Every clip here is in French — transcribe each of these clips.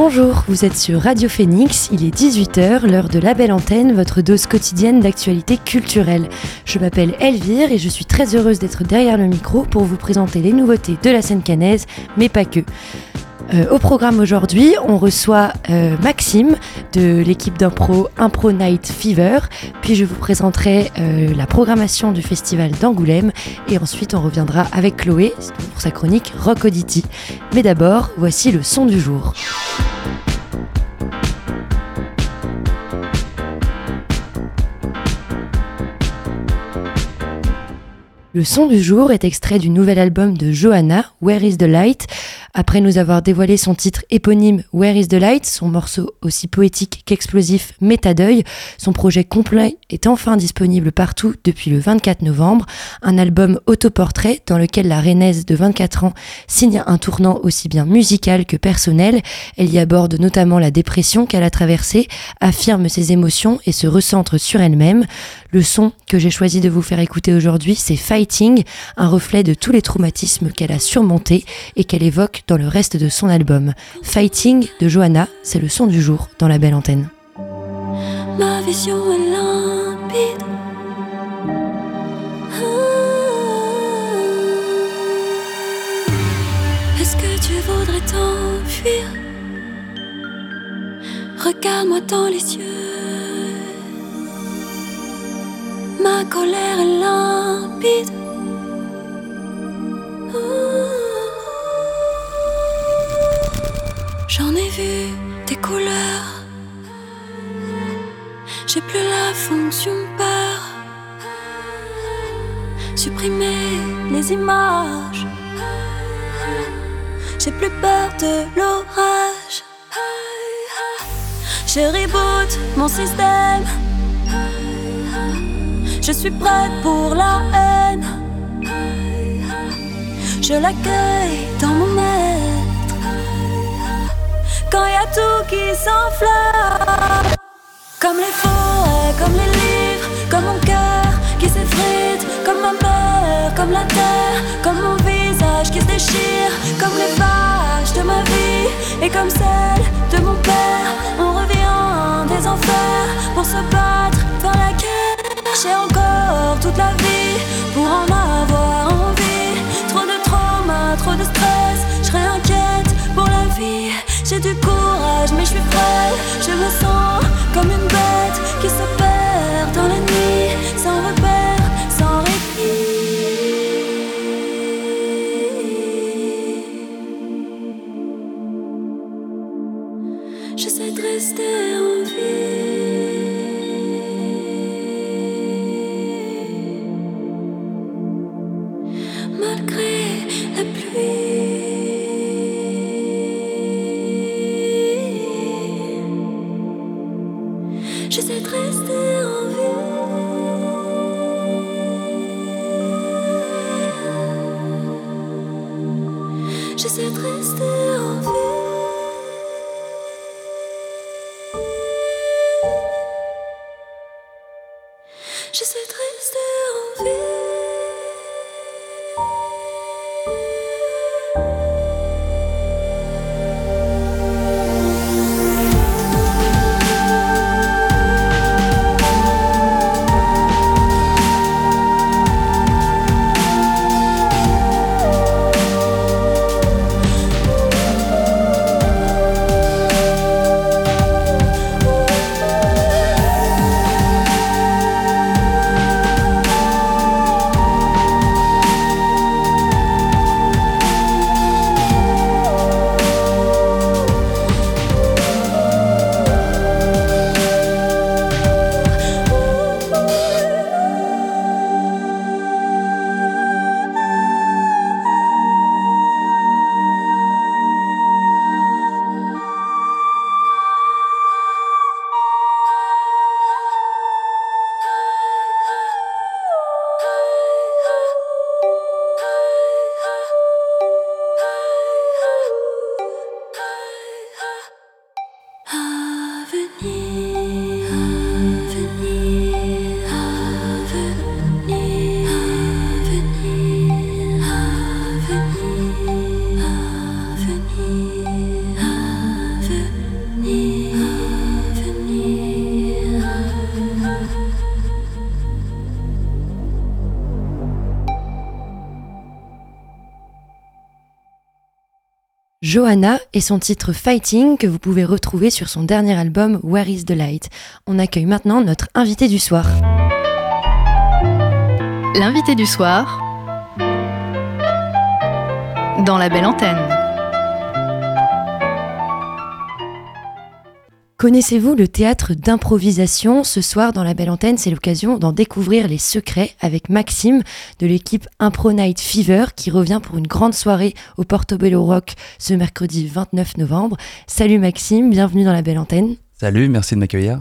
Bonjour, vous êtes sur Radio Phoenix, il est 18h, l'heure de la belle antenne, votre dose quotidienne d'actualité culturelle. Je m'appelle Elvire et je suis très heureuse d'être derrière le micro pour vous présenter les nouveautés de la scène canaise, mais pas que. Euh, au programme aujourd'hui, on reçoit euh, Maxime de l'équipe d'impro Impro Night Fever, puis je vous présenterai euh, la programmation du festival d'Angoulême et ensuite on reviendra avec Chloé pour sa chronique Rock Oddity. Mais d'abord, voici le son du jour. Le son du jour est extrait du nouvel album de Johanna, Where is the Light, après nous avoir dévoilé son titre éponyme Where is the Light, son morceau aussi poétique qu'explosif Métadeuil, son projet complet est enfin disponible partout depuis le 24 novembre, un album autoportrait dans lequel la Rennaise de 24 ans signe un tournant aussi bien musical que personnel. Elle y aborde notamment la dépression qu'elle a traversée, affirme ses émotions et se recentre sur elle-même. Le son que j'ai choisi de vous faire écouter aujourd'hui, c'est Fighting, un reflet de tous les traumatismes qu'elle a surmontés et qu'elle évoque dans le reste de son album. Fighting de Johanna, c'est le son du jour dans la belle antenne. Ma vision est limpide. Ah. Est-ce que tu voudrais t'enfuir? Regarde-moi dans les yeux. Ma colère est limpide. Couleurs. J'ai plus la fonction peur. Supprimer les images. J'ai plus peur de l'orage. Je reboot mon système. Je suis prête pour la haine. Je l'accueille dans mon être. Quand y a tout qui s'enflamme. Comme les forêts, comme les livres, comme mon cœur qui s'effrite, comme ma mère, comme la terre, comme mon visage qui se déchire, comme les pages de ma vie et comme celle de mon père. On revient des enfers pour se battre dans la guerre. J'ai encore toute la vie pour en avoir envie. Trop de trauma, trop de stress, J'ai du courage, mais je suis frêle. Je me sens comme une bête qui se J'essaie de rester en vie. Johanna et son titre Fighting que vous pouvez retrouver sur son dernier album Where is the Light. On accueille maintenant notre invité du soir. L'invité du soir dans la belle antenne. Connaissez-vous le théâtre d'improvisation Ce soir, dans la belle antenne, c'est l'occasion d'en découvrir les secrets avec Maxime de l'équipe Impro Night Fever qui revient pour une grande soirée au Portobello Rock ce mercredi 29 novembre. Salut Maxime, bienvenue dans la belle antenne. Salut, merci de m'accueillir.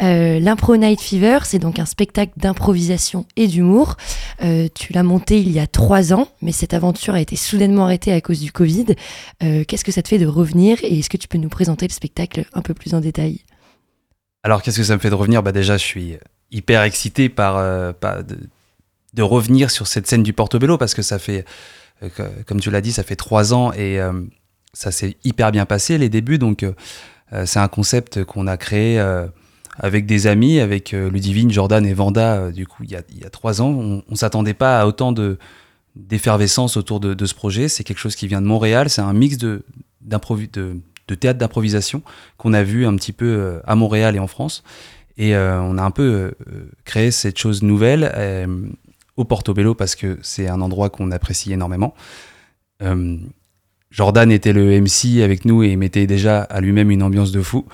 Euh, L'Impro Night Fever, c'est donc un spectacle d'improvisation et d'humour. Euh, tu l'as monté il y a trois ans, mais cette aventure a été soudainement arrêtée à cause du Covid. Euh, qu'est-ce que ça te fait de revenir et est-ce que tu peux nous présenter le spectacle un peu plus en détail? Alors, qu'est-ce que ça me fait de revenir? Bah Déjà, je suis hyper excité par, de, revenir sur cette scène du Portobello parce que ça fait, comme tu l'as dit, ça fait trois ans et ça s'est hyper bien passé les débuts. Donc, c'est un concept qu'on a créé avec des amis, avec euh, Ludivine, Jordan et Vanda, euh, du coup, il y a, trois ans. On, ne s'attendait pas à autant de d'effervescence autour de, ce projet. C'est quelque chose qui vient de Montréal. C'est un mix de, théâtre d'improvisation qu'on a vu un petit peu euh, à Montréal et en France. Et on a un peu créé cette chose nouvelle au Portobello parce que c'est un endroit qu'on apprécie énormément. Jordan était le MC avec nous et mettait déjà à lui-même une ambiance de fou.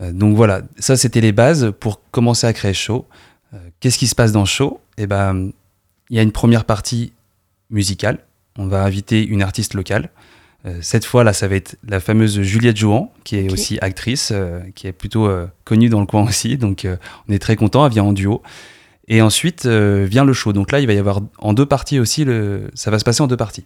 Euh, donc voilà, ça c'était les bases pour commencer à créer show. Euh, qu'est-ce qui se passe dans show? Eh ben, il y a une première partie musicale. On va inviter une artiste locale. Euh, cette fois, là, ça va être la fameuse Juliette Jouan, qui est aussi actrice, qui est plutôt connue dans le coin aussi. Donc, on est très content. Elle vient en duo. Et ensuite vient le show. Donc là, il va y avoir en deux parties aussi. Le... Ça va se passer en deux parties.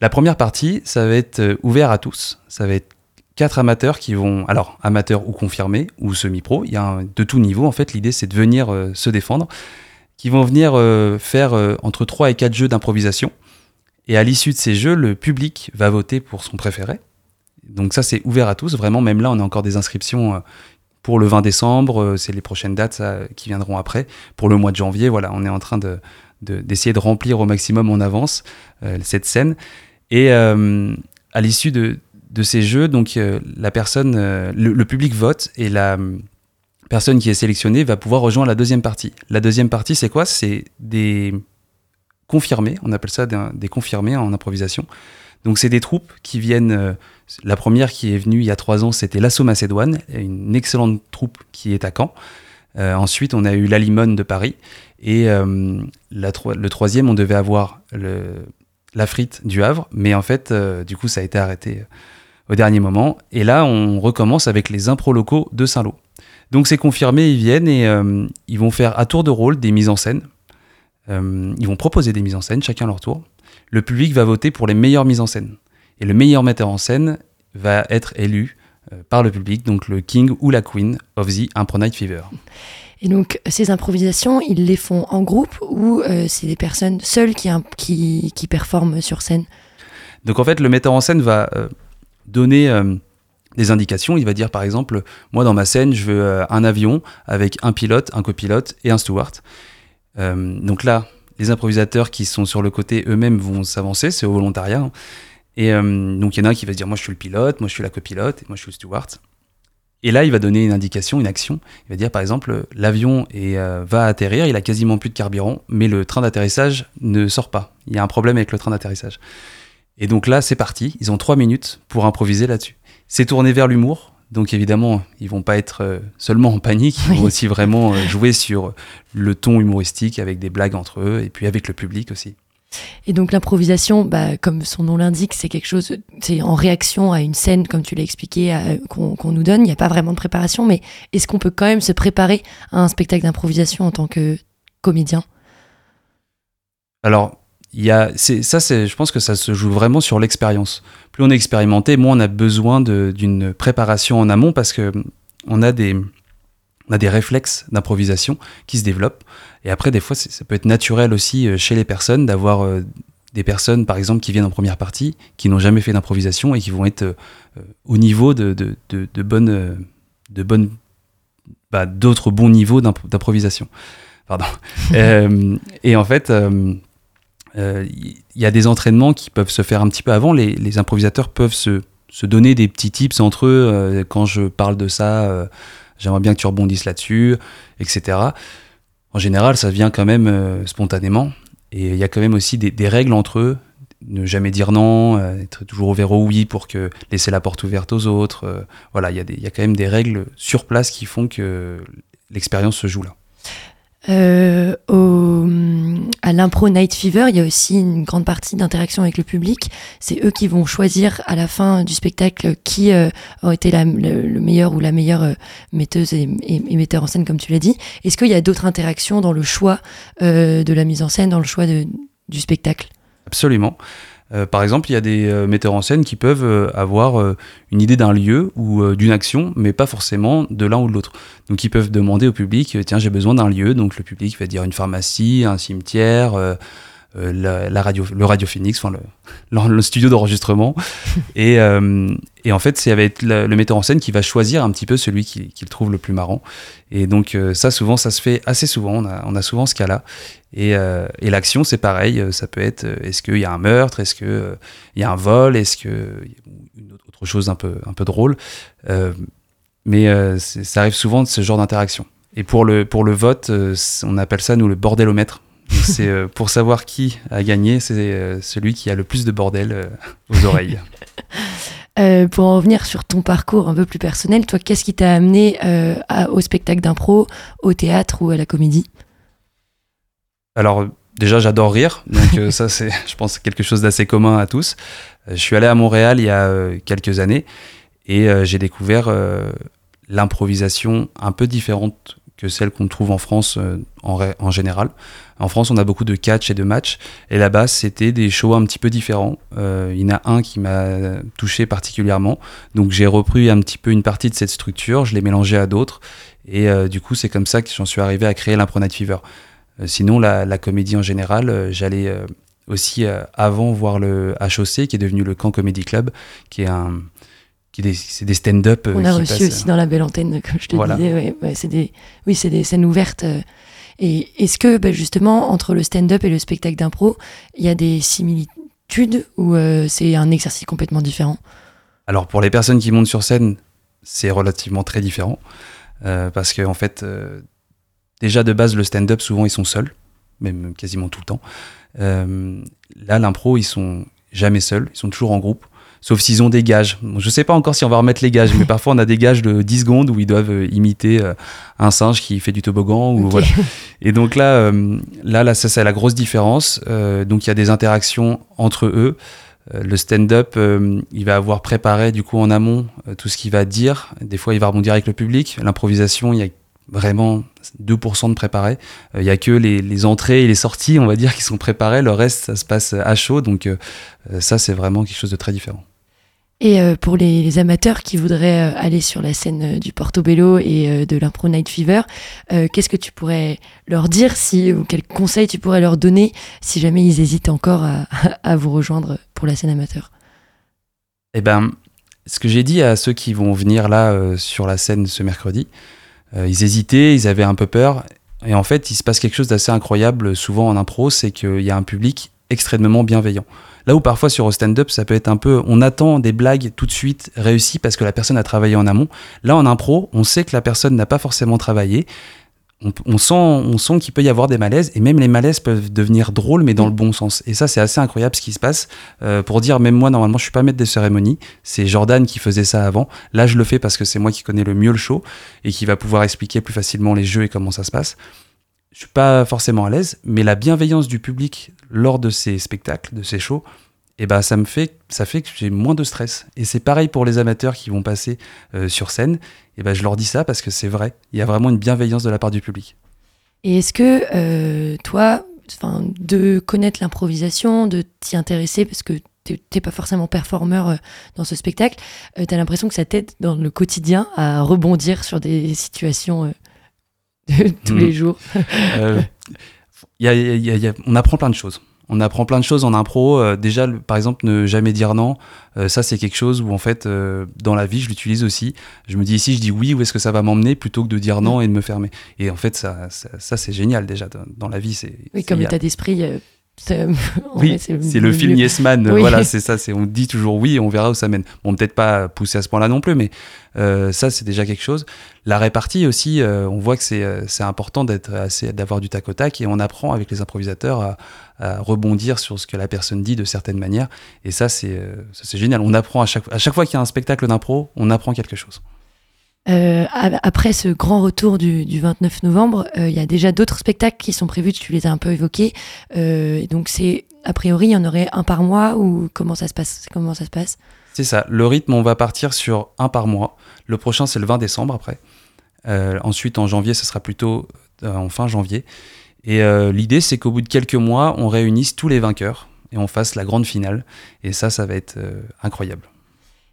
La première partie, ça va être ouvert à tous. Ça va être quatre amateurs qui vont, alors amateurs ou confirmés ou semi-pro, il y a de tout niveau en fait, l'idée c'est de venir euh, se défendre, qui vont venir euh, faire euh, entre 3 et 4 jeux d'improvisation. Et à l'issue de ces jeux, le public va voter pour son préféré. Donc ça c'est ouvert à tous, vraiment même là on a encore des inscriptions pour le 20 décembre, c'est les prochaines dates qui viendront après. Pour le mois de janvier, voilà, on est en train de, d'essayer de, remplir au maximum en avance cette scène. Et à l'issue de, de ces jeux, donc euh, la personne, euh, le, public vote et la euh, personne qui est sélectionnée va pouvoir rejoindre la deuxième partie. La deuxième partie, c'est quoi? C'est des confirmés, on appelle ça des, confirmés en improvisation. Donc c'est des troupes qui viennent. la première qui est venue il y a trois ans, c'était l'Assaut Macédoine, une excellente troupe qui est à Caen. ensuite, on a eu la Limone de Paris. Et le troisième, on devait avoir la frite du Havre, mais en fait, du coup, ça a été arrêté au dernier moment. Et là, on recommence avec les impros locaux de Saint-Lô. Donc c'est confirmé, ils viennent et euh, ils vont faire à tour de rôle des mises en scène. Euh, ils vont proposer des mises en scène, chacun leur tour. Le public va voter pour les meilleures mises en scène. Et le meilleur metteur en scène va être élu euh, par le public, donc le king ou la queen of the Impro Night Fever. Et donc, ces improvisations, ils les font en groupe ou c'est des personnes seules qui, qui, qui, performent sur scène? Donc, en fait, le metteur en scène va donner euh, des indications. Il va dire par exemple, moi dans ma scène, je veux euh, un avion avec un pilote, un copilote et un steward. Euh, donc là, les improvisateurs qui sont sur le côté eux-mêmes vont s'avancer, c'est au volontariat. Hein. Et donc il y en a un qui va se dire, moi je suis le pilote, moi je suis la copilote, et moi je suis le steward. Et là, il va donner une indication, une action. Il va dire par exemple, l'avion va atterrir, il a quasiment plus de carburant, mais le train d'atterrissage ne sort pas. Il y a un problème avec le train d'atterrissage. Et donc là, c'est parti. Ils ont trois minutes pour improviser là-dessus. C'est tourné vers l'humour. Donc évidemment, ils vont pas être euh, seulement en panique, ils vont aussi vraiment euh, jouer sur le ton humoristique avec des blagues entre eux et puis avec le public aussi. Et donc l'improvisation, bah, comme son nom l'indique, c'est quelque chose, c'est en réaction à une scène, comme tu l'as expliqué, qu'on nous donne. Il n'y a pas vraiment de préparation, mais est-ce qu'on peut quand même se préparer à un spectacle d'improvisation en tant que comédien? Alors, il y a, ça, c'est, je pense que ça se joue vraiment sur l'expérience. Plus on est expérimenté, moins on a besoin d'une préparation en amont parce que on a des, on a des réflexes d'improvisation qui se développent. Et après, des fois, ça peut être naturel aussi euh, chez les personnes d'avoir euh, des personnes, par exemple, qui viennent en première partie, qui n'ont jamais fait d'improvisation et qui vont être euh, au niveau de, de, de, de bonnes, de bonnes, bah, d'autres bons niveaux d'improvisation. Pardon. et en fait, il euh, y a des entraînements qui peuvent se faire un petit peu avant. Les, improvisateurs peuvent se se donner des petits tips entre eux quand je parle de ça. J'aimerais bien que tu rebondisses là-dessus, etc. En général, ça vient quand même spontanément. Et il y a quand même aussi des, règles entre eux. Ne jamais dire non, être toujours ouvert au oui pour que laisser la porte ouverte aux autres. voilà, il y, y, a quand même des règles sur place qui font que l'expérience se joue là. Euh, au, à l'impro Night Fever, il y a aussi une grande partie d'interaction avec le public. C'est eux qui vont choisir à la fin du spectacle qui euh, été le, meilleur ou la meilleure euh, metteuse et, et, metteur en scène, comme tu l'as dit. Est-ce qu'il y a d'autres interactions dans le choix euh, de la mise en scène, dans le choix du spectacle? Absolument. Euh, par exemple, il y a des euh, metteurs en scène qui peuvent euh, avoir une idée d'un lieu ou d'une action, mais pas forcément de l'un ou de l'autre. Donc ils peuvent demander au public, tiens, j'ai besoin d'un lieu. Donc le public va dire une pharmacie, un cimetière euh, la, radio, le Radio Phoenix, enfin le, le, studio d'enregistrement. et, euh, et, en fait, c'est avec le, metteur en scène qui va choisir un petit peu celui qu'il qui trouve le plus marrant. Et donc euh, ça, souvent, ça se fait assez souvent. On a, souvent ce cas-là. Et, et l'action, c'est pareil. Ça peut être est-ce qu'il y a un meurtre? Est-ce qu'il il y a un vol? Est-ce qu'il y a autre chose un peu, un peu drôle? Mais ça arrive souvent de ce genre d'interaction. Et pour le, pour le vote, on appelle ça, nous, le bordélomètre. C'est euh, pour savoir qui a gagné, c'est euh, celui qui a le plus de bordel euh, aux oreilles. pour en revenir sur ton parcours un peu plus personnel, toi, qu'est-ce qui t'a amené au spectacle d'impro, au théâtre ou à la comédie? Alors, déjà, j'adore rire, donc ça, c'est, je pense, quelque chose d'assez commun à tous. je suis allé à Montréal il y a quelques années et j'ai découvert l'improvisation un peu différente que celle qu'on trouve en France en, en général. En France, on a beaucoup de catch et de match. Et là-bas, c'était des shows un petit peu différents. Euh, il y en a un qui m'a touché particulièrement. Donc j'ai repris un petit peu une partie de cette structure, je l'ai mélangé à d'autres. Et euh, du coup, c'est comme ça que j'en suis arrivé à créer l'Impro Night Fever. Euh, sinon, la, comédie en général, j'allais aussi avant voir le HOC, qui est devenu le Camp Comedy Club, qui est un c'est des stand-up. On a reçu aussi dans la belle antenne, comme je te disais. c'est des, oui, c'est des scènes ouvertes et est-ce que ben, justement, entre le stand-up et le spectacle d'impro, il y a des similitudes ou euh, c'est un exercice complètement différent? Alors pour les personnes qui montent sur scène, c'est relativement très différent. Euh, parce qu'en en fait, euh, déjà de base, le stand-up, souvent ils sont seuls, même quasiment tout le temps. là, l'impro, ils sont jamais seuls, ils sont toujours en groupe sauf s'ils ont des gages. Je sais pas encore si on va remettre les gages, mais parfois on a des gages de 10 secondes où ils doivent euh, imiter euh, un singe qui fait du toboggan. Ou voilà. Et donc là, euh, là, là, ça c'est la grosse différence. donc il y a des interactions entre eux. le stand-up, il va avoir préparé du coup en amont tout ce qu'il va dire. Des fois, il va rebondir avec le public. L'improvisation, il y a vraiment 2% de préparé. Il n'y a que les, les, entrées et les sorties, on va dire, qui sont préparées. Le reste, ça se passe à chaud. Donc ça, c'est vraiment quelque chose de très différent. Et euh, pour les, amateurs qui voudraient euh, aller sur la scène euh, du Portobello et de l'Impro Night Fever, qu'est-ce que tu pourrais leur dire si, ou quels conseils tu pourrais leur donner si jamais ils hésitent encore à, vous rejoindre pour la scène amateur? Eh ben, ce que j'ai dit à ceux qui vont venir là sur la scène ce mercredi, ils hésitaient, ils avaient un peu peur. Et en fait, il se passe quelque chose d'assez incroyable souvent en impro, c'est qu'il y a un public extrêmement bienveillant. Là où parfois sur un stand-up, ça peut être un peu, on attend des blagues tout de suite réussies parce que la personne a travaillé en amont. Là, en impro, on sait que la personne n'a pas forcément travaillé. On, sent, on sent qu'il peut y avoir des malaises et même les malaises peuvent devenir drôles mais dans le bon sens. Et ça c'est assez incroyable ce qui se passe. Euh, pour dire même moi normalement je suis pas maître des cérémonies. C'est Jordan qui faisait ça avant. Là je le fais parce que c'est moi qui connais le mieux le show et qui va pouvoir expliquer plus facilement les jeux et comment ça se passe je suis pas forcément à l'aise, mais la bienveillance du public lors de ces spectacles, de ces shows, eh ben ça me fait, ça fait que j'ai moins de stress. Et c'est pareil pour les amateurs qui vont passer euh, sur scène. Eh ben je leur dis ça parce que c'est vrai. Il y a vraiment une bienveillance de la part du public. Et est-ce que euh, toi, de connaître l'improvisation, de t'y intéresser parce que t'es pas forcément performeur euh, dans ce spectacle, tu as l'impression que ça t'aide dans le quotidien à rebondir sur des situations tous les hmm. jours euh, On apprend plein de choses. On apprend plein de choses en impro. Euh, déjà, par exemple, ne jamais dire non. Euh, ça, c'est quelque chose où, en fait, dans la vie, je l'utilise aussi. Je me dis ici, je dis oui, où est-ce que ça va m'emmener plutôt que de dire non et de me fermer? Et en fait, ça, ça, c'est génial déjà. Dans la vie, c'est. Oui, comme l'état d'esprit Oui, c'est le film. Yes Man. Oui. Voilà, c'est ça. C'est on dit toujours oui, on verra où ça mène. Bon, peut-être pas poussé à ce point-là non plus, mais euh, ça c'est déjà quelque chose. La répartie aussi, euh, on voit que c'est euh, important d'être assez d'avoir du tac au tac et on apprend avec les improvisateurs à, à rebondir sur ce que la personne dit de certaines manières. Et ça c'est euh, c'est génial. On apprend à chaque à chaque fois qu'il y a un spectacle d'impro, on apprend quelque chose. Euh, après ce grand retour du, du 29 novembre, euh, il y a déjà d'autres spectacles qui sont prévus, tu les as un peu évoqués. Euh, donc c'est, a priori, il y en aurait un par mois ou comment ça se passe Comment ça se passe? C'est ça. Le rythme, on va partir sur un par mois. Le prochain, c'est le 20 décembre après. Ensuite, en janvier, ce sera plutôt en fin janvier. Et l'idée, c'est qu'au bout de quelques mois, on réunisse tous les vainqueurs et on fasse la grande finale. Et ça, ça va être incroyable.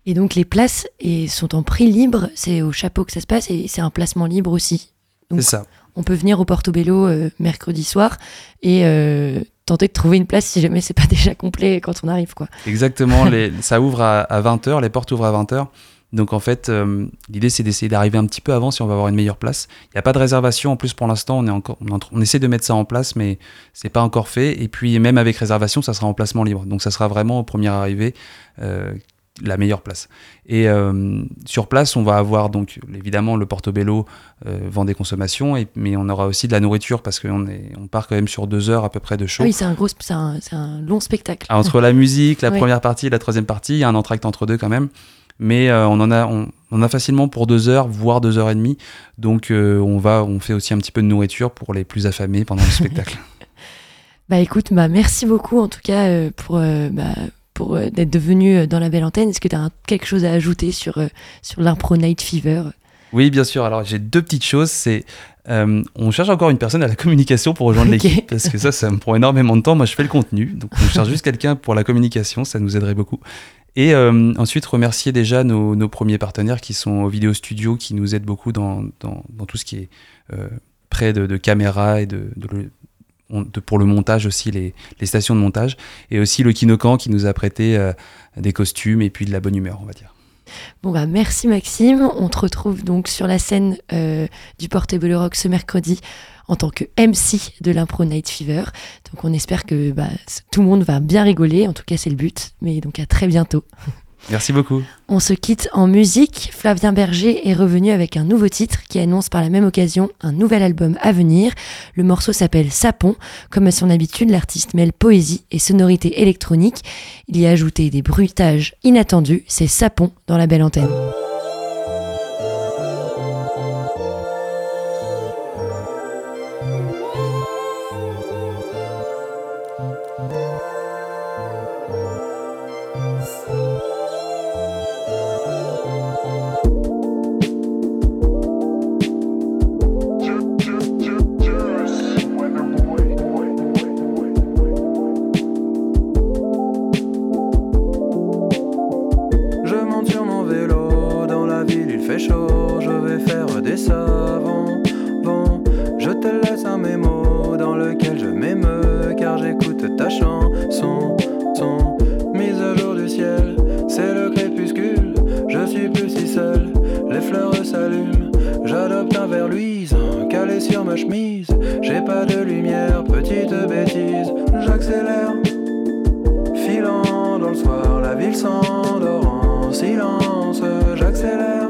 Et donc les places et, sont en prix libre, c'est au chapeau que ça se passe et c'est un placement libre aussi. C'est ça. on peut venir au Portobello euh, mercredi soir et euh, tenter de trouver une place si jamais c'est pas déjà complet quand on arrive quoi. Exactement. les- ça ouvre à, 20h, les portes ouvrent à 20h. Donc en fait, euh, l'idée c'est d'essayer d'arriver un petit peu avant si on va avoir une meilleure place. Il n'y a pas de réservation en plus pour l'instant. On est encore, on essaie de mettre ça en place, mais c'est pas encore fait. Et puis même avec réservation, ça sera en placement libre. Donc ça sera vraiment au premier arrivé euh, la meilleure place. Et euh, sur place, on va avoir donc évidemment le Portobello euh, vend des consommations, et, mais on aura aussi de la nourriture parce qu'on est, on part quand même sur deux heures à peu près de show. Ah oui, c'est un gros, un, un long spectacle. Ah, Entre la musique, la première partie et la troisième partie, il y a un entracte entre deux quand même. Mais euh, on en a, on, on a facilement pour deux heures, voire deux heures et demie. Donc euh, on va, on fait aussi un petit peu de nourriture pour les plus affamés pendant le spectacle. Bah écoute, bah merci beaucoup en tout cas pour, bah, pour euh, d'être devenu euh, dans la belle antenne. Est-ce que tu as quelque chose à ajouter sur, euh, sur l'impro Night Fever? Oui, bien sûr. Alors j'ai deux petites choses. C'est, euh, on cherche encore une personne à la communication pour rejoindre l'équipe parce que ça, ça me prend énormément de temps. Moi, je fais le contenu, donc on cherche juste quelqu'un pour la communication. Ça nous aiderait beaucoup. Et euh, ensuite, remercier déjà nos, nos premiers partenaires qui sont au Vidéo Studio, qui nous aident beaucoup dans, dans, dans tout ce qui est euh, près de, de caméras et de, pour le montage aussi, les, stations de montage. Et aussi le Kinokan qui nous a prêté euh, des costumes et puis de la bonne humeur, on va dire. Bon bah merci Maxime. On te retrouve donc sur la scène euh, du Portable Rock ce mercredi en tant que MC de l'impro Night Fever. Donc on espère que bah, tout le monde va bien rigoler. En tout cas c'est le but. Mais donc à très bientôt. Merci beaucoup. On se quitte en musique. Flavien Berger est revenu avec un nouveau titre qui annonce par la même occasion un nouvel album à venir. Le morceau s'appelle Sapon. Comme à son habitude, l'artiste mêle poésie et sonorité électronique. Il y a ajouté des bruitages inattendus. C'est Sapon dans la belle antenne. J'accélère,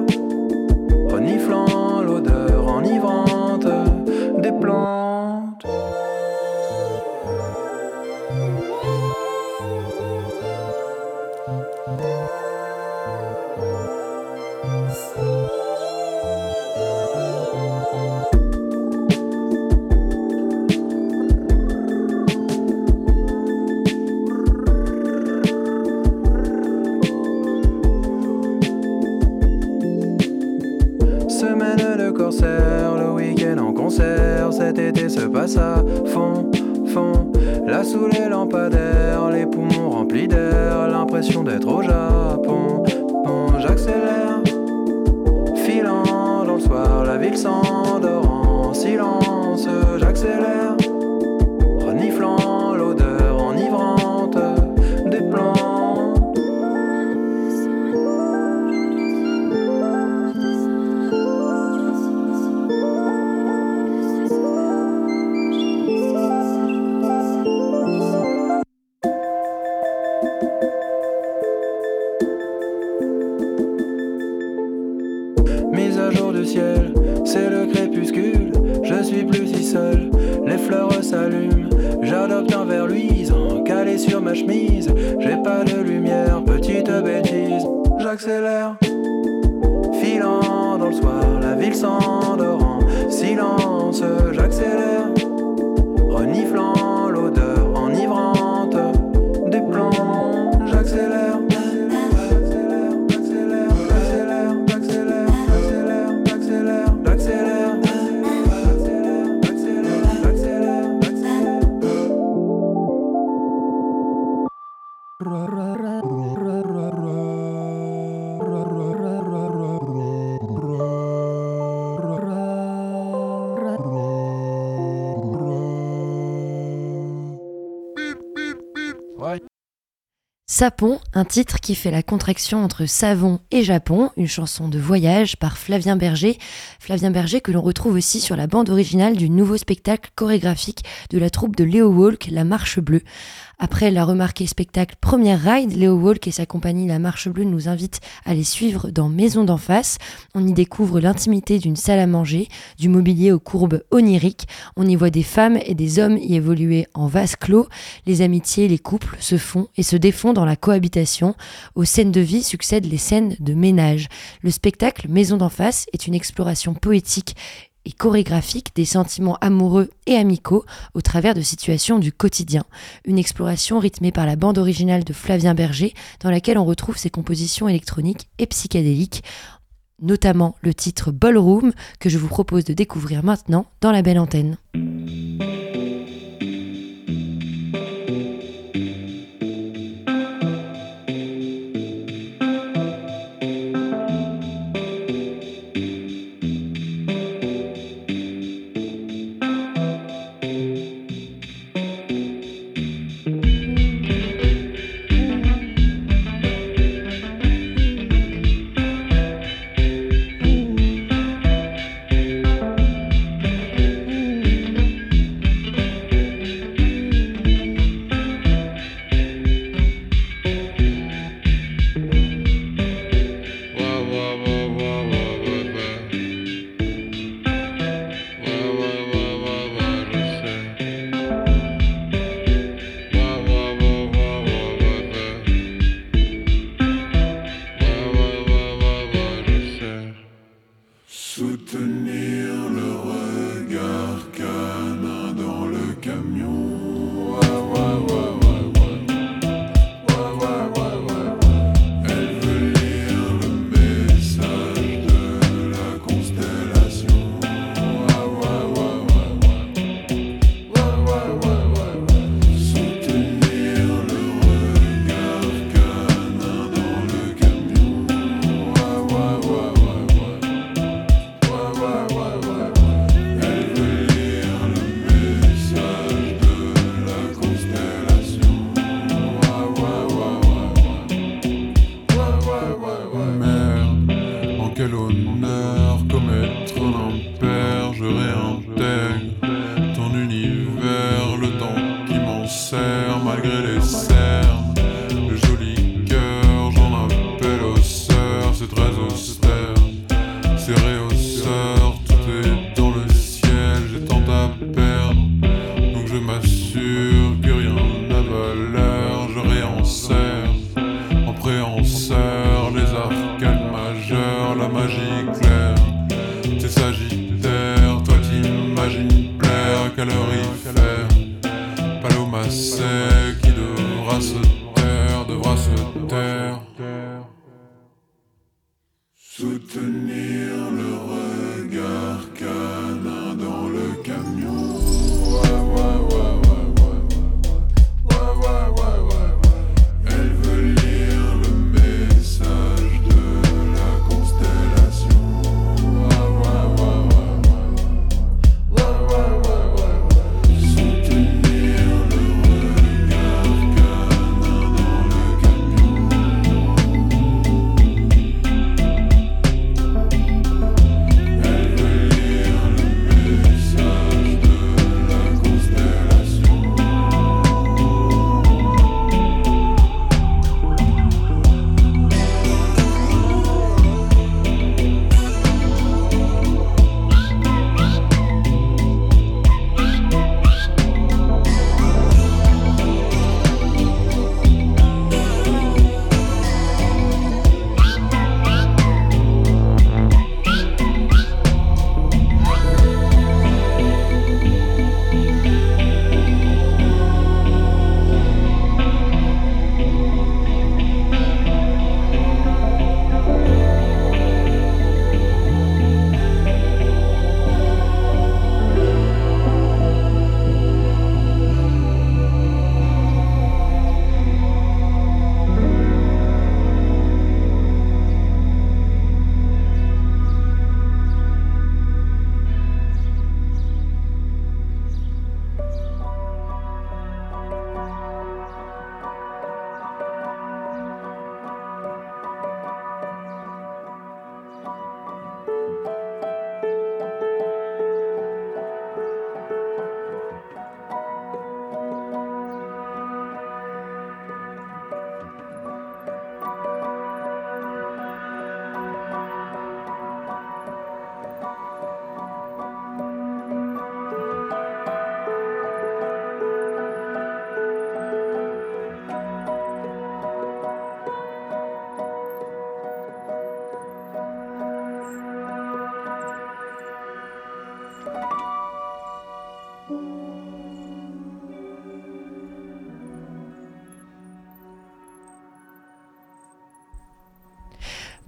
été se passe à fond, fond. Là sous les lampadaires, les poumons remplis d'air, l'impression d'être au Japon. Bon, j'accélère, filant dans le soir, la ville s'endort en silence. J'accélère, ระระ Sapon, un titre qui fait la contraction entre savon et Japon, une chanson de voyage par Flavien Berger. Flavien Berger que l'on retrouve aussi sur la bande originale du nouveau spectacle chorégraphique de la troupe de Léo Walk, La Marche Bleue. Après la remarqué spectacle Première Ride, Léo Walk et sa compagnie La Marche Bleue nous invitent à les suivre dans Maison d'en face. On y découvre l'intimité d'une salle à manger, du mobilier aux courbes oniriques. On y voit des femmes et des hommes y évoluer en vase clos. Les amitiés, les couples se font et se défont dans la cohabitation. Aux scènes de vie succèdent les scènes de ménage. Le spectacle Maison d'en face est une exploration poétique et chorégraphique des sentiments amoureux et amicaux au travers de situations du quotidien. Une exploration rythmée par la bande originale de Flavien Berger dans laquelle on retrouve ses compositions électroniques et psychédéliques, notamment le titre Ballroom que je vous propose de découvrir maintenant dans la belle antenne.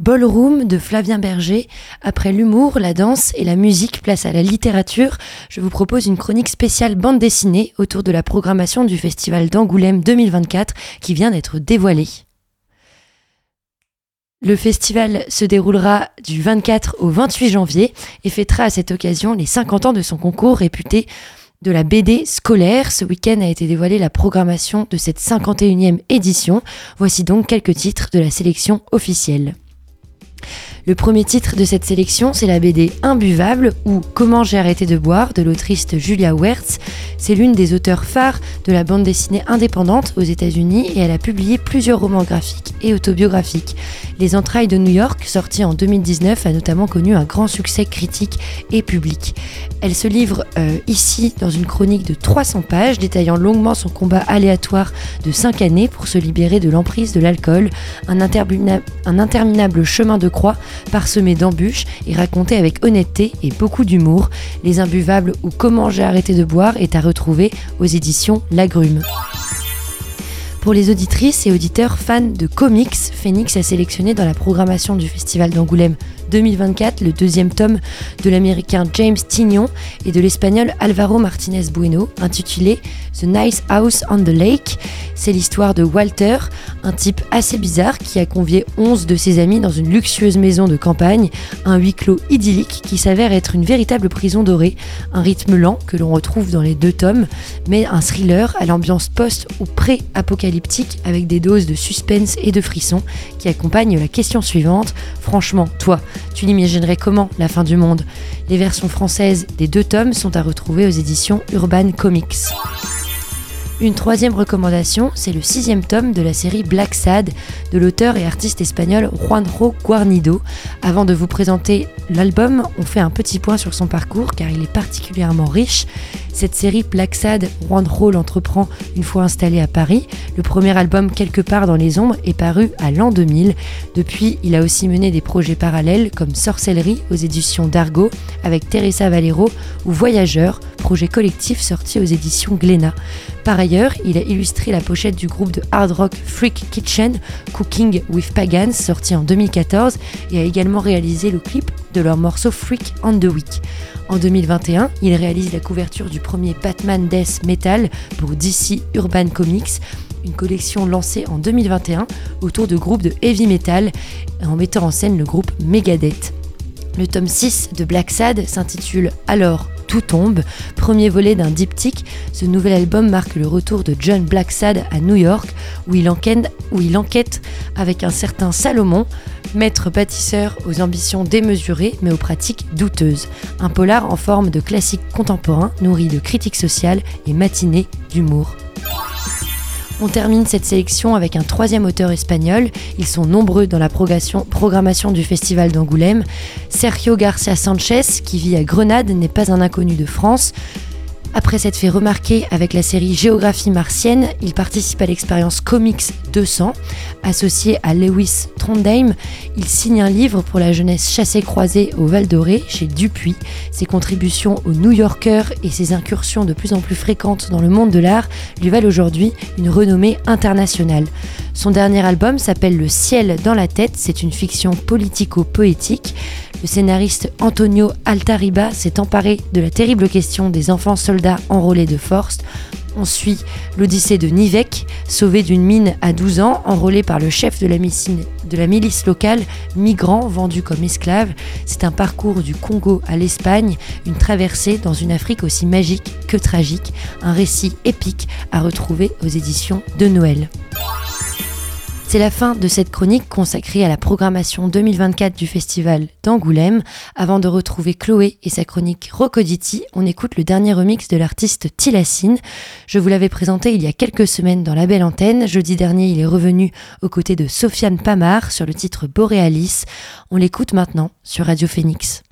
Ballroom de Flavien Berger. Après l'humour, la danse et la musique, place à la littérature, je vous propose une chronique spéciale bande dessinée autour de la programmation du Festival d'Angoulême 2024 qui vient d'être dévoilée. Le festival se déroulera du 24 au 28 janvier et fêtera à cette occasion les 50 ans de son concours réputé de la BD scolaire. Ce week-end a été dévoilée la programmation de cette 51e édition. Voici donc quelques titres de la sélection officielle. Le premier titre de cette sélection, c'est la BD Imbuvable ou Comment j'ai arrêté de boire de l'autrice Julia Wertz. C'est l'une des auteurs phares de la bande dessinée indépendante aux États-Unis et elle a publié plusieurs romans graphiques et autobiographiques. Les entrailles de New York, sorti en 2019, a notamment connu un grand succès critique et public. Elle se livre euh, ici dans une chronique de 300 pages détaillant longuement son combat aléatoire de 5 années pour se libérer de l'emprise de l'alcool, un, un interminable chemin de croix parsemé d'embûches et raconté avec honnêteté et beaucoup d'humour. Les imbuvables ou Comment j'ai arrêté de boire est à retrouver aux éditions Lagrume. Pour les auditrices et auditeurs fans de comics, Phoenix a sélectionné dans la programmation du Festival d'Angoulême 2024 le deuxième tome de l'américain James Tignon et de l'espagnol Alvaro Martinez Bueno, intitulé The Nice House on the Lake. C'est l'histoire de Walter, un type assez bizarre qui a convié 11 de ses amis dans une luxueuse maison de campagne, un huis clos idyllique qui s'avère être une véritable prison dorée, un rythme lent que l'on retrouve dans les deux tomes, mais un thriller à l'ambiance post ou pré-apocalyptique avec des doses de suspense et de frisson qui accompagne la question suivante. Franchement, toi, tu l'imaginerais comment la fin du monde? Les versions françaises des deux tomes sont à retrouver aux éditions Urban Comics. Une troisième recommandation, c'est le sixième tome de la série Black Sad de l'auteur et artiste espagnol Juanjo Guarnido. Avant de vous présenter l'album, on fait un petit point sur son parcours car il est particulièrement riche. Cette série Black Sad, Juanjo l'entreprend une fois installé à Paris. Le premier album Quelque part dans les ombres est paru à l'an 2000. Depuis, il a aussi mené des projets parallèles comme Sorcellerie aux éditions d'Argo avec Teresa Valero ou Voyageurs, projet collectif sorti aux éditions Glénat. Par ailleurs, il a illustré la pochette du groupe de hard rock Freak Kitchen, Cooking with Pagans, sorti en 2014, et a également réalisé le clip de leur morceau Freak on the Week. En 2021, il réalise la couverture du premier Batman Death Metal pour DC Urban Comics, une collection lancée en 2021 autour de groupes de heavy metal en mettant en scène le groupe Megadeth. Le tome 6 de Black Sad s'intitule Alors tombe, premier volet d'un diptyque. Ce nouvel album marque le retour de John Blacksad à New York, où il, enquête, où il enquête avec un certain Salomon, maître bâtisseur aux ambitions démesurées mais aux pratiques douteuses. Un polar en forme de classique contemporain, nourri de critiques sociales et matinées d'humour. On termine cette sélection avec un troisième auteur espagnol. Ils sont nombreux dans la programmation du Festival d'Angoulême. Sergio Garcia Sanchez, qui vit à Grenade, n'est pas un inconnu de France. Après s'être fait remarquer avec la série Géographie martienne, il participe à l'expérience Comics 200. Associé à Lewis Trondheim, il signe un livre pour la jeunesse chassée-croisée au Val d'Oré chez Dupuis. Ses contributions au New Yorker et ses incursions de plus en plus fréquentes dans le monde de l'art lui valent aujourd'hui une renommée internationale. Son dernier album s'appelle Le ciel dans la tête, c'est une fiction politico-poétique. Le scénariste Antonio Altariba s'est emparé de la terrible question des enfants soldats enrôlés de force. On suit l'odyssée de Nivek, sauvé d'une mine à 12 ans, enrôlé par le chef de la, de la milice locale, migrant vendu comme esclave. C'est un parcours du Congo à l'Espagne, une traversée dans une Afrique aussi magique que tragique, un récit épique à retrouver aux éditions de Noël. C'est la fin de cette chronique consacrée à la programmation 2024 du festival d'Angoulême. Avant de retrouver Chloé et sa chronique Rocoditi, on écoute le dernier remix de l'artiste Tilassine. Je vous l'avais présenté il y a quelques semaines dans la belle antenne. Jeudi dernier, il est revenu aux côtés de Sofiane Pamar sur le titre Borealis. On l'écoute maintenant sur Radio Phoenix.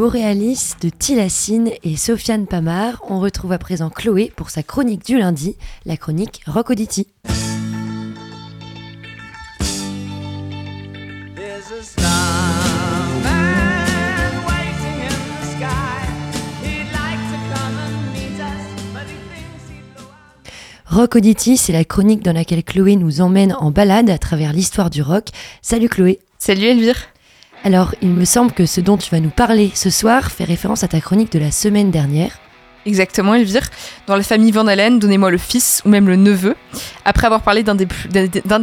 Borealis de Tilacine et Sofiane Pamar, on retrouve à présent Chloé pour sa chronique du lundi, la chronique Rock Auditi. Rock Auditi, c'est la chronique dans laquelle Chloé nous emmène en balade à travers l'histoire du rock. Salut Chloé. Salut Elvire. Alors, il me semble que ce dont tu vas nous parler ce soir fait référence à ta chronique de la semaine dernière. Exactement, Elvire. Dans la famille Van Halen, donnez-moi le fils ou même le neveu. Après avoir parlé d'un des,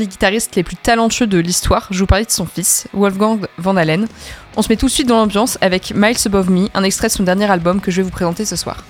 guitaristes les plus talentueux de l'histoire, je vous parlais de son fils, Wolfgang Van Halen. On se met tout de suite dans l'ambiance avec Miles Above Me, un extrait de son dernier album que je vais vous présenter ce soir.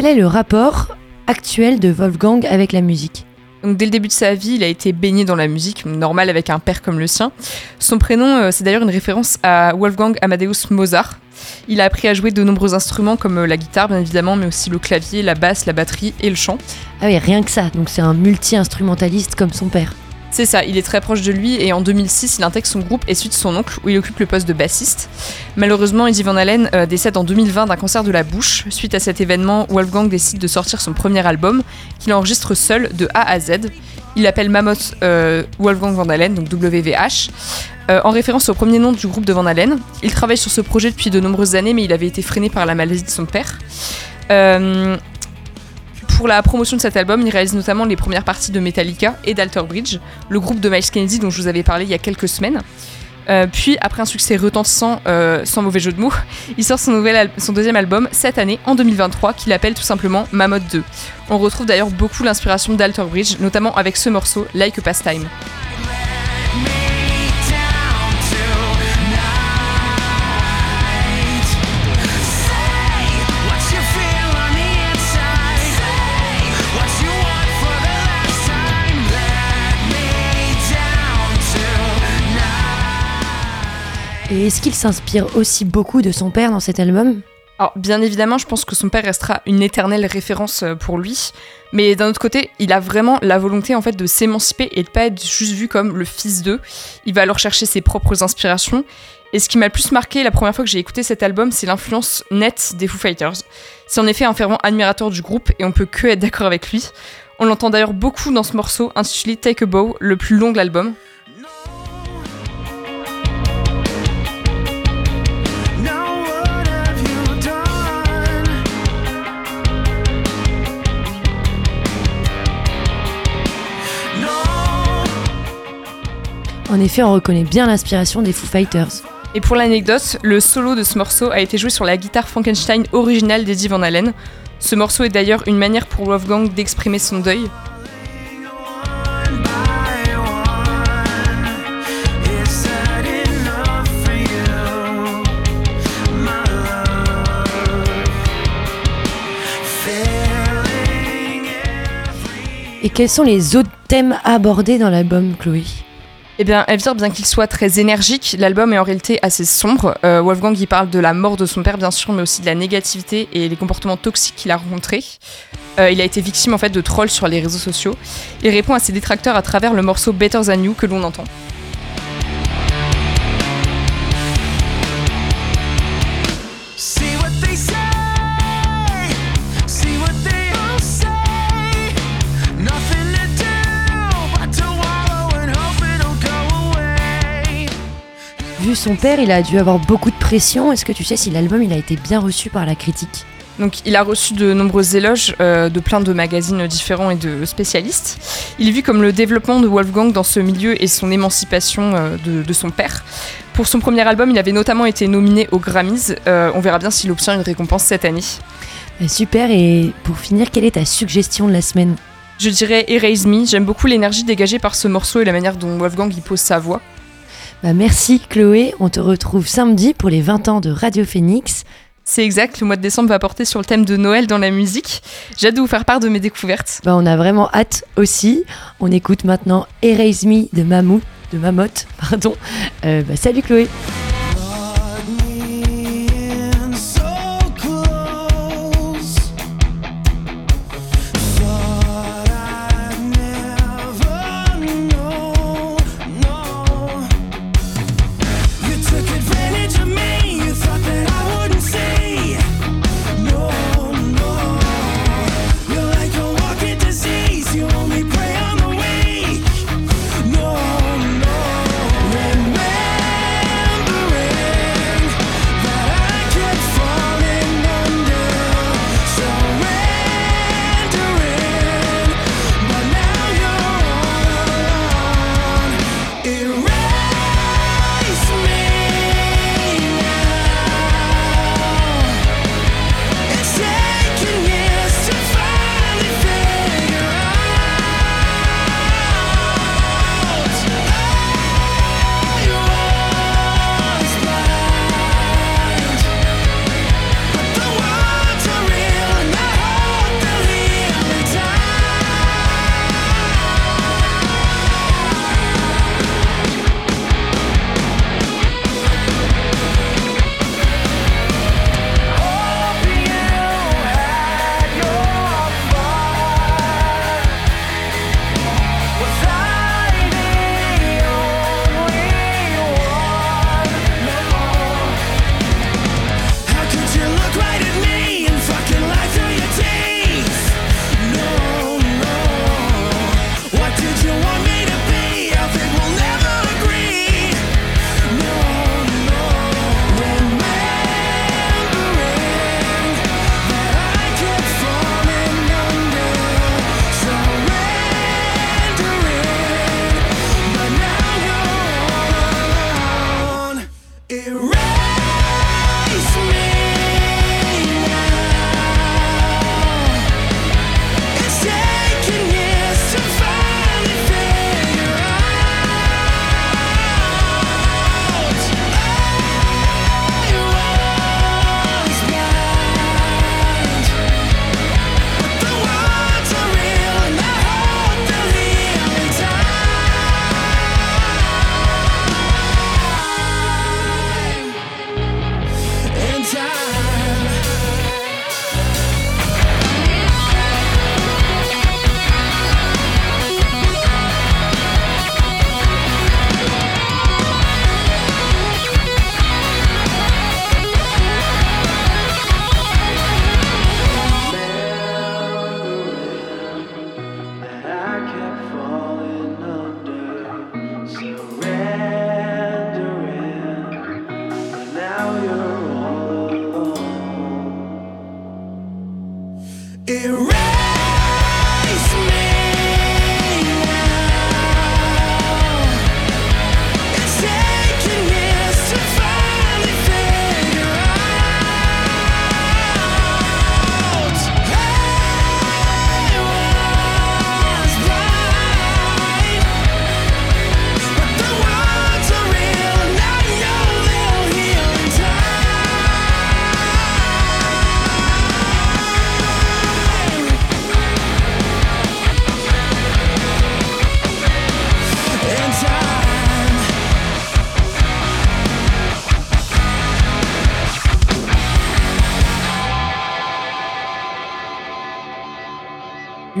Quel est le rapport actuel de Wolfgang avec la musique Donc dès le début de sa vie, il a été baigné dans la musique, normal avec un père comme le sien. Son prénom, euh, c'est d'ailleurs une référence à Wolfgang Amadeus Mozart. Il a appris à jouer de nombreux instruments comme euh, la guitare bien évidemment, mais aussi le clavier, la basse, la batterie et le chant. Ah oui, rien que ça, donc c'est un multi-instrumentaliste comme son père. C'est ça, il est très proche de lui et en 2006, il intègre son groupe et suit son oncle où il occupe le poste de bassiste. Malheureusement, Eddie Van Halen euh, décède en 2020 d'un cancer de la bouche. Suite à cet événement, Wolfgang décide de sortir son premier album qu'il enregistre seul de A à Z. Il l'appelle Mammoth euh, Wolfgang Van Halen, donc WVH, euh, en référence au premier nom du groupe de Van Halen. Il travaille sur ce projet depuis de nombreuses années, mais il avait été freiné par la maladie de son père. Pour la promotion de cet album, il réalise notamment les premières parties de Metallica et d'Alter Bridge, le groupe de Miles Kennedy dont je vous avais parlé il y a quelques semaines. Euh, puis, après un succès retentissant, euh, sans mauvais jeu de mots, il sort son, deuxième album cette année, en 2023, qu'il appelle tout simplement Mammoth 2. On retrouve d'ailleurs beaucoup l'inspiration d'Alter Bridge, notamment avec ce morceau, Like a Pastime. Et est-ce qu'il s'inspire aussi beaucoup de son père dans cet album? Alors, bien évidemment, je pense que son père restera une éternelle référence euh, pour lui. Mais d'un autre côté, il a vraiment la volonté en fait de s'émanciper et de pas être juste vu comme le fils d'eux. Il va alors chercher ses propres inspirations. Et ce qui m'a le plus marqué la première fois que j'ai écouté cet album, c'est l'influence nette des Foo Fighters. C'est en effet un fervent admirateur du groupe et on peut que être d'accord avec lui. On l'entend d'ailleurs beaucoup dans ce morceau intitulé Take a Bow, le plus long de l'album. En effet, on reconnaît bien l'inspiration des Foo Fighters. Et pour l'anecdote, le solo de ce morceau a été joué sur la guitare Frankenstein originale d'Eddie Van Halen. Ce morceau est d'ailleurs une manière pour Wolfgang d'exprimer son deuil. Et quels sont les autres thèmes abordés dans l'album, Chloé? Eh bien, Elvire, bien qu'il soit très énergique, l'album est en réalité assez sombre. Euh, Wolfgang y parle de la mort de son père, bien sûr, mais aussi de la négativité et les comportements toxiques qu'il a rencontrés. Euh, il a été victime en fait de trolls sur les réseaux sociaux. Il répond à ses détracteurs à travers le morceau Better Than You que l'on entend. Vu son père, il a dû avoir beaucoup de pression. Est-ce que tu sais si l'album il a été bien reçu par la critique Donc, il a reçu de nombreux éloges euh, de plein de magazines différents et de spécialistes. Il est vu comme le développement de Wolfgang dans ce milieu et son émancipation euh, de, de son père. Pour son premier album, il avait notamment été nominé aux Grammys. Euh, on verra bien s'il obtient une récompense cette année. Super, et pour finir, quelle est ta suggestion de la semaine? Je dirais Erase Me. J'aime beaucoup l'énergie dégagée par ce morceau et la manière dont Wolfgang y pose sa voix. Bah, Merci Chloé, on te retrouve samedi pour les 20 ans de Radio Phoenix. C'est exact, le mois de décembre va porter sur le thème de Noël dans la musique. J'ai hâte de vous faire part de mes découvertes. Bah, on a vraiment hâte aussi. On écoute maintenant Erase Me de Mamou, de Mamotte, pardon. Euh, bah, salut Chloé.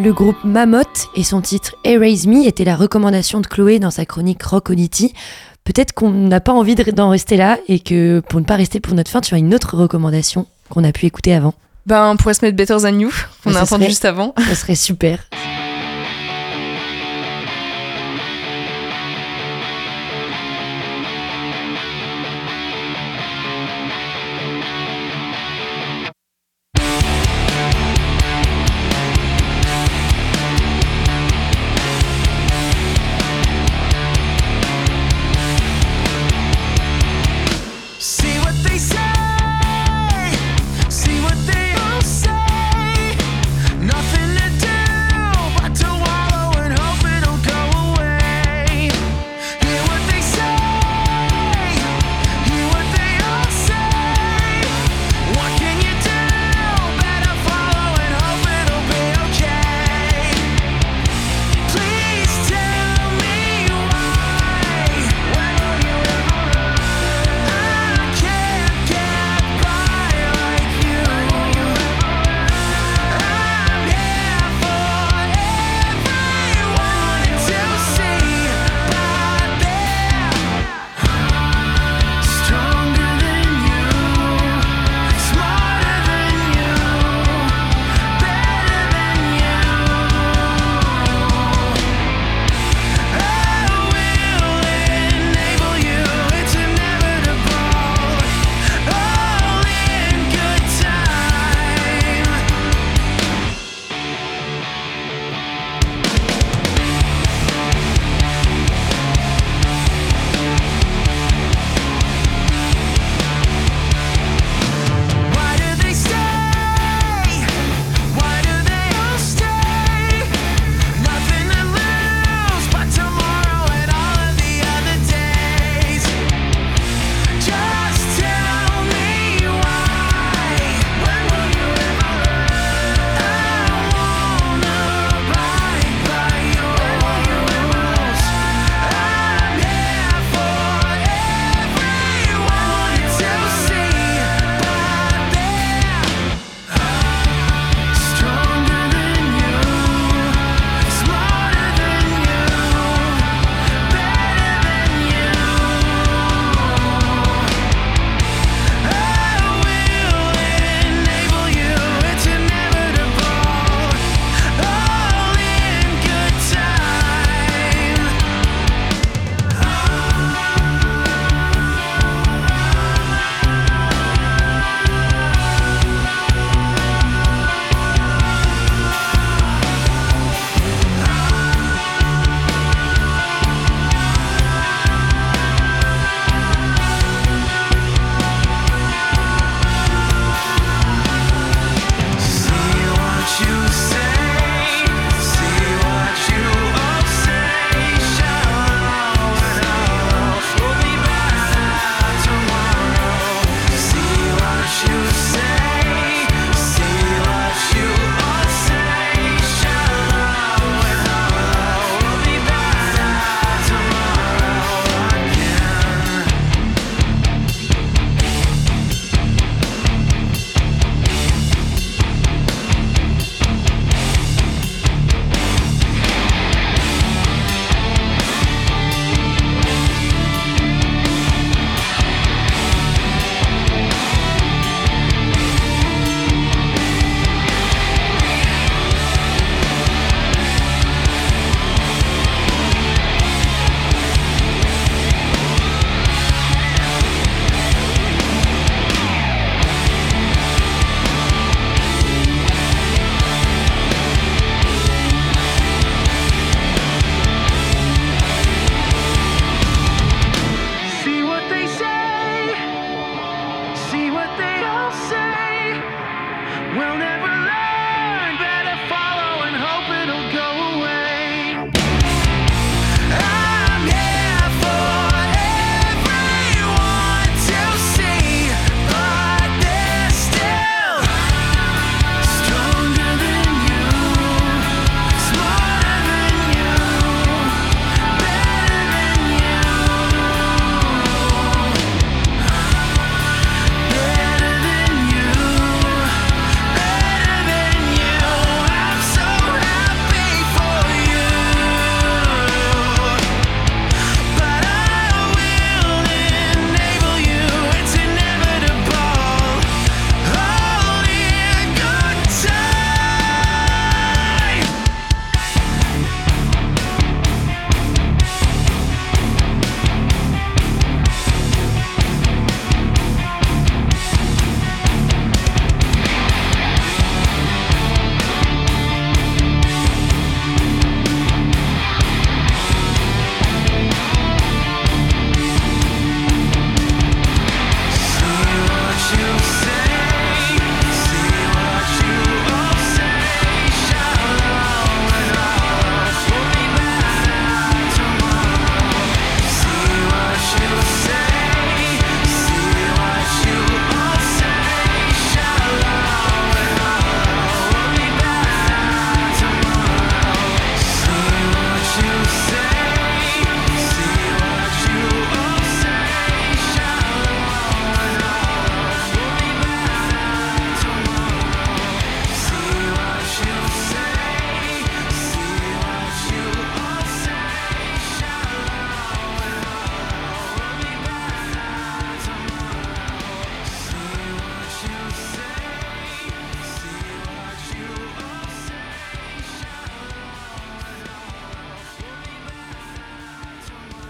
Le groupe Mamotte et son titre Erase Me était la recommandation de Chloé dans sa chronique Rock Audity. Peut-être qu'on n'a pas envie de- d'en rester là et que pour ne pas rester pour notre fin, tu as une autre recommandation qu'on a pu écouter avant. Ben, on pourrait se mettre Better Than You, qu'on a entendu serait- juste avant. Ça serait super.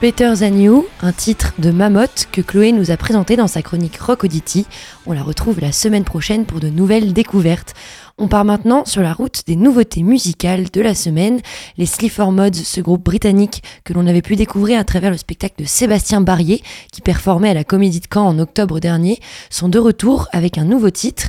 Better Than un titre de Mammoth que Chloé nous a présenté dans sa chronique Rock Audity. On la retrouve la semaine prochaine pour de nouvelles découvertes. On part maintenant sur la route des nouveautés musicales de la semaine. Les Sleaford Mods, ce groupe britannique que l'on avait pu découvrir à travers le spectacle de Sébastien Barrier, qui performait à la Comédie de Caen en octobre dernier, sont de retour avec un nouveau titre.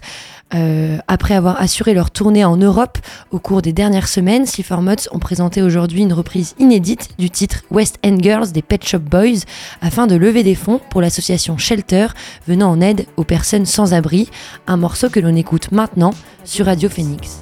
Euh, après avoir assuré leur tournée en Europe au cours des dernières semaines, Sleaford Mods ont présenté aujourd'hui une reprise inédite du titre West End Girls des Pet Shop Boys afin de lever des fonds pour l'association Shelter venant en aide aux personnes sans abri, un morceau que l'on écoute maintenant sur Radio Phoenix.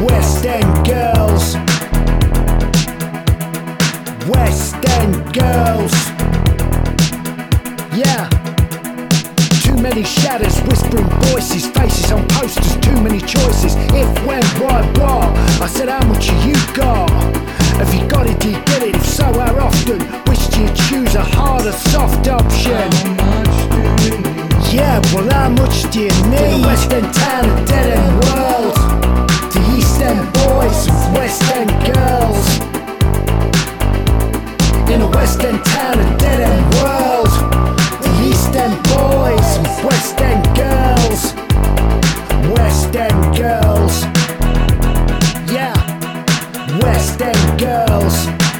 West End girls. West End girls. Yeah. Too many shadows, whispering voices, faces on posters, too many choices. If, when, why, what? I said, how much have you got? Have you got it, do you get it? If so, how often? Wish you choose a hard or soft option? Yeah, well, how much do you need? West End town, a dead end world. The East End boys and West End girls. In a West End town, a dead end world. The East End boys and West End girls. West End girls. Yeah. West End girls.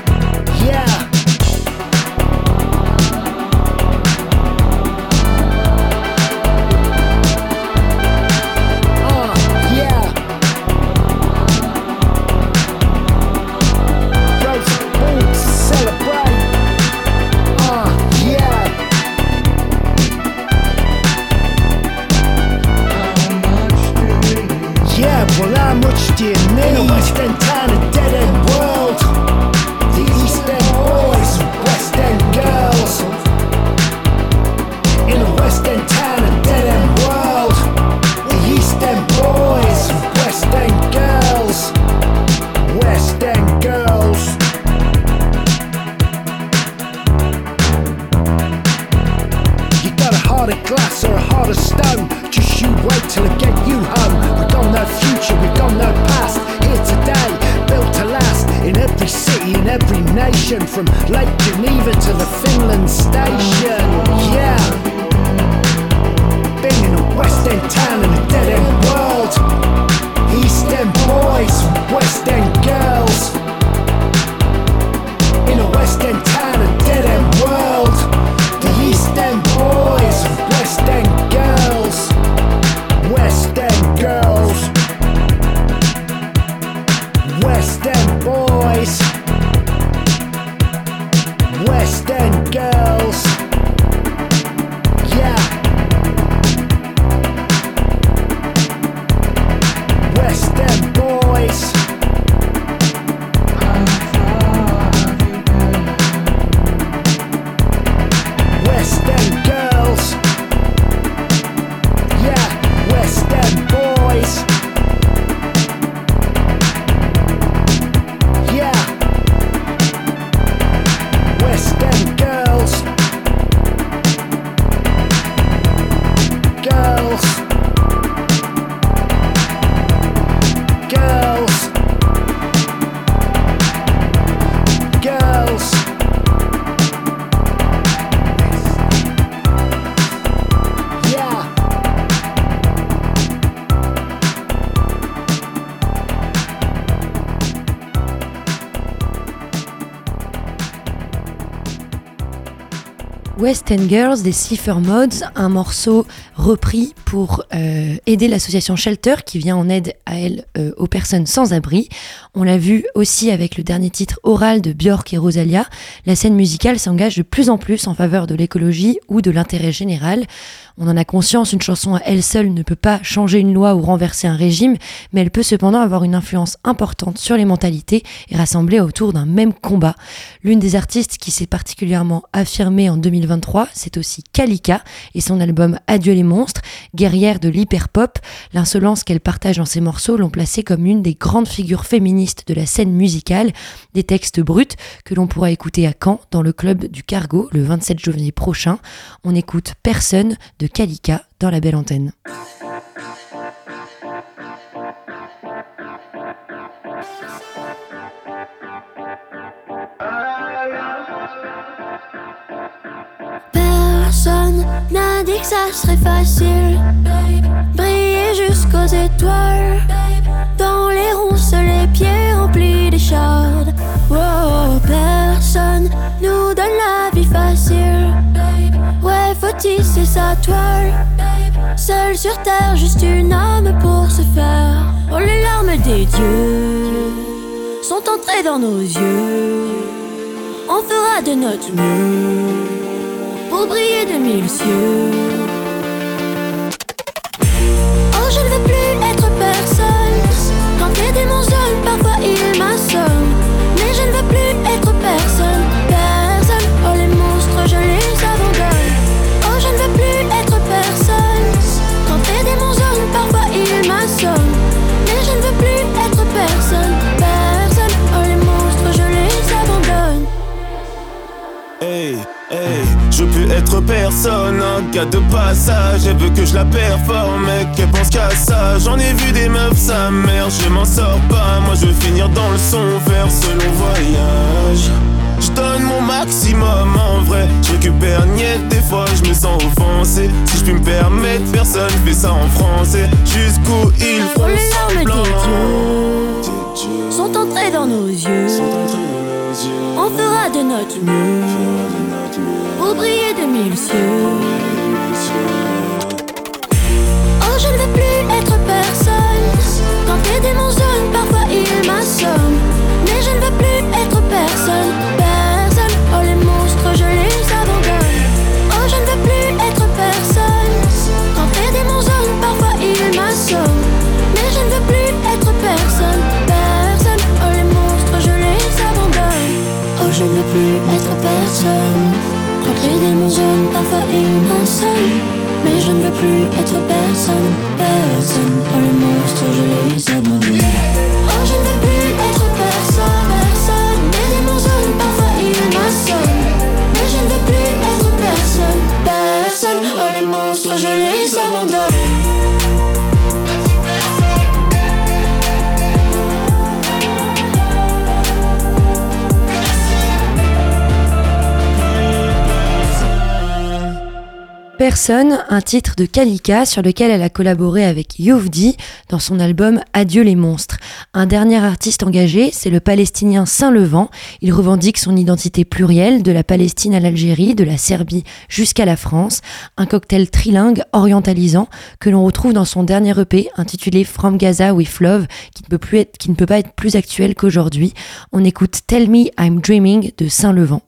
West End Girls des Cipher Mods, un morceau repris pour euh, aider l'association Shelter qui vient en aide à elle euh, aux personnes sans abri. On l'a vu aussi avec le dernier titre oral de Björk et Rosalia. La scène musicale s'engage de plus en plus en faveur de l'écologie ou de l'intérêt général. On en a conscience, une chanson à elle seule ne peut pas changer une loi ou renverser un régime, mais elle peut cependant avoir une influence importante sur les mentalités et rassembler autour d'un même combat. L'une des artistes qui s'est particulièrement affirmée en 2023, c'est aussi Kalika et son album Adieu les monstres, guerrière de l'hyperpop. L'insolence qu'elle partage dans ses morceaux l'ont placée comme une des grandes figures féministes de la scène musicale. Des textes bruts que l'on pourra écouter à Caen dans le club du Cargo le 27 janvier prochain. On écoute Personne de Kalika dans la belle antenne. N'a dit que ça serait facile. Briller jusqu'aux étoiles. Dans les ronces, les pieds remplis d'échardes. Wow, personne nous donne la vie facile. Ouais, faut tisser sa toile. Seul sur terre, juste une âme pour se faire. Oh, les larmes des dieux sont entrées dans nos yeux. On fera de notre mieux pour briller de mille cieux. Oh, je ne veux plus je la performe, mec, elle pense qu'à ça. J'en ai vu des meufs, sa mère, je m'en sors pas. Moi, je veux finir dans le son vert selon voyage. Je donne mon maximum en vrai. Je récupère niet, des fois je me sens offensé. Si je puis me permettre, personne fait ça en français. Jusqu'où il Oh, faut les larmes des dieux sont entrées dans nos yeux. On fera de notre mieux pour briller de mille cieux. Mais je ne veux plus être personne, personne. Oh, les monstres, je les abandonne. Oh, je ne veux plus être personne. Quand les démons zonnent, parfois ils m'assomment. Mais je ne veux plus être personne, personne. Oh, les monstres, je les abandonne. Oh, je ne veux plus être personne. Quand les démons zonnent, parfois ils m'assomment. Mais je ne veux plus être personne, personne. Oh, les monstres, je les Personne, un titre de Kalika sur lequel elle a collaboré avec Youvdi dans son album Adieu les monstres. Un dernier artiste engagé, c'est le palestinien Saint-Levant. Il revendique son identité plurielle de la Palestine à l'Algérie, de la Serbie jusqu'à la France. Un cocktail trilingue orientalisant que l'on retrouve dans son dernier EP intitulé From Gaza with Love qui ne peut, plus être, qui ne peut pas être plus actuel qu'aujourd'hui. On écoute Tell Me I'm Dreaming de Saint-Levant.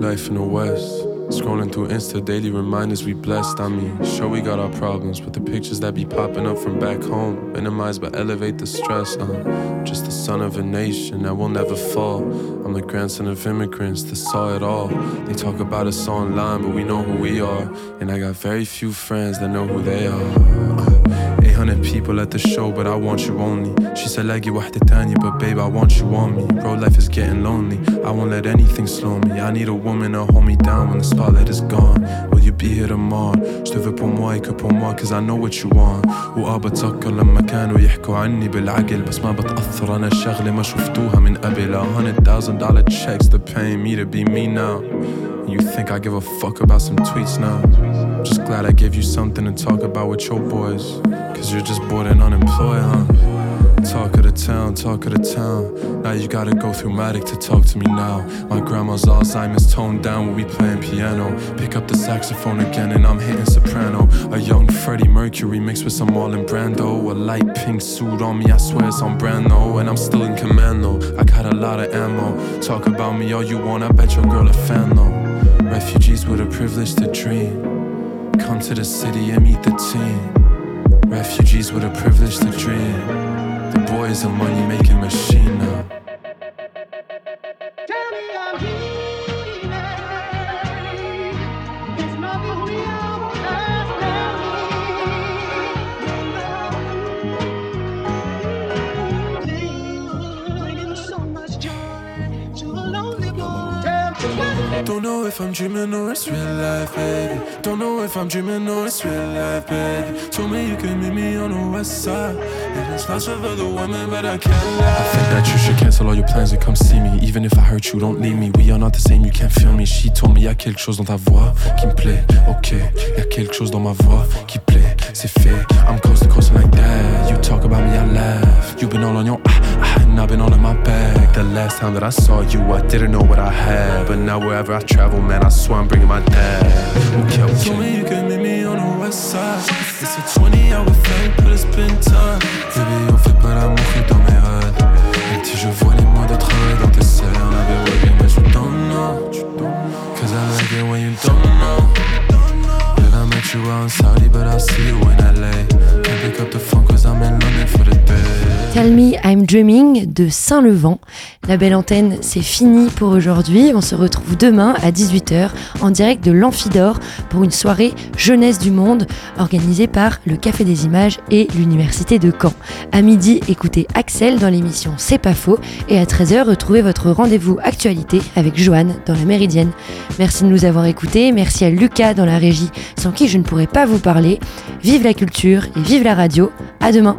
Life in the West. Scrolling through Insta daily reminders we blessed. I mean, sure we got our problems, but the pictures that be popping up from back home minimize but elevate the stress. I'm just the son of a nation that will never fall. I'm the grandson of immigrants that saw it all. They talk about us online, but we know who we are. And I got very few friends that know who they are 800 people at the show, but I want you only. She said, like واحدة تانية, but babe, I want you on me. Bro, life is getting lonely. I won't let anything slow me. I need a woman to hold me down when the spotlight is gone. Will you be here tomorrow? Je te veux pour moi et que pour moi, cause I know what you want. وآه بتذكر لما كانوا يحكوا عني بالعقل بس ما بتأثر أنا شغلة ما شفتوها من قبل. A hundred thousand dollar checks to pay me to be me now. You think I give a fuck about some tweets now? Just glad I gave you something to talk about with your boys. Cause you're just bored and unemployed, huh? Talk of the town, talk of the town. Now you gotta go through Matic to talk to me now. My grandma's Alzheimer's toned down when we playing piano. Pick up the saxophone again and I'm hitting soprano. A young Freddie Mercury mixed with some Marlon Brando. A light pink suit on me, I swear it's on brand Brando. And I'm still in commando. I got a lot of ammo. Talk about me all you want, I bet your girl a fan though. Refugees with a privilege to dream. Come to the city and meet the team. Refugees with a privilege to dream. The boy is a money making machine now. Don't know if I'm dreaming or it's real life, baby. Don't know if I'm dreaming or it's real life, baby. Told me you can meet me on the west side. It is lost with other women, but I can't. I think that you should cancel all your plans and come see me. Even if I hurt you, don't leave me. We are not the same, you can't feel me. She told me y'a quelque chose dans ta voix qui me plaît. Ok, y'a quelque chose dans ma voix qui plaît. C'est fait, I'm coast to coast like that. You talk about me, I laugh. You've been all on your ah, ah, and I've been all in my bag. The last time that I saw you, I didn't know what I had. But now wherever I travel, man, I swear I'm bringing my dad. Okay, okay. Me you can meet me on the west side. It's a 20 hour flight, but it's been time. Baby, on fait pas l'amour que dans mes rêves. Et si je vois les mots de travail dans tes I've been working, but you don't know. Cause I like it when you don't know. LA. Tell Me I'm Dreaming de Saint-Levant. La belle antenne, c'est fini pour aujourd'hui. On se retrouve demain à 18h en direct de l'Amphidore pour une soirée Jeunesse du Monde organisée par le Café des Images et l'Université de Caen. À midi, écoutez Axel dans l'émission C'est pas faux et à 13h, retrouvez votre rendez-vous actualité avec Joanne dans la Méridienne. Merci de nous avoir écoutés. Merci à Lucas dans la régie sans qui je ne pourrai pas vous parler. Vive la culture et vive la radio. À demain.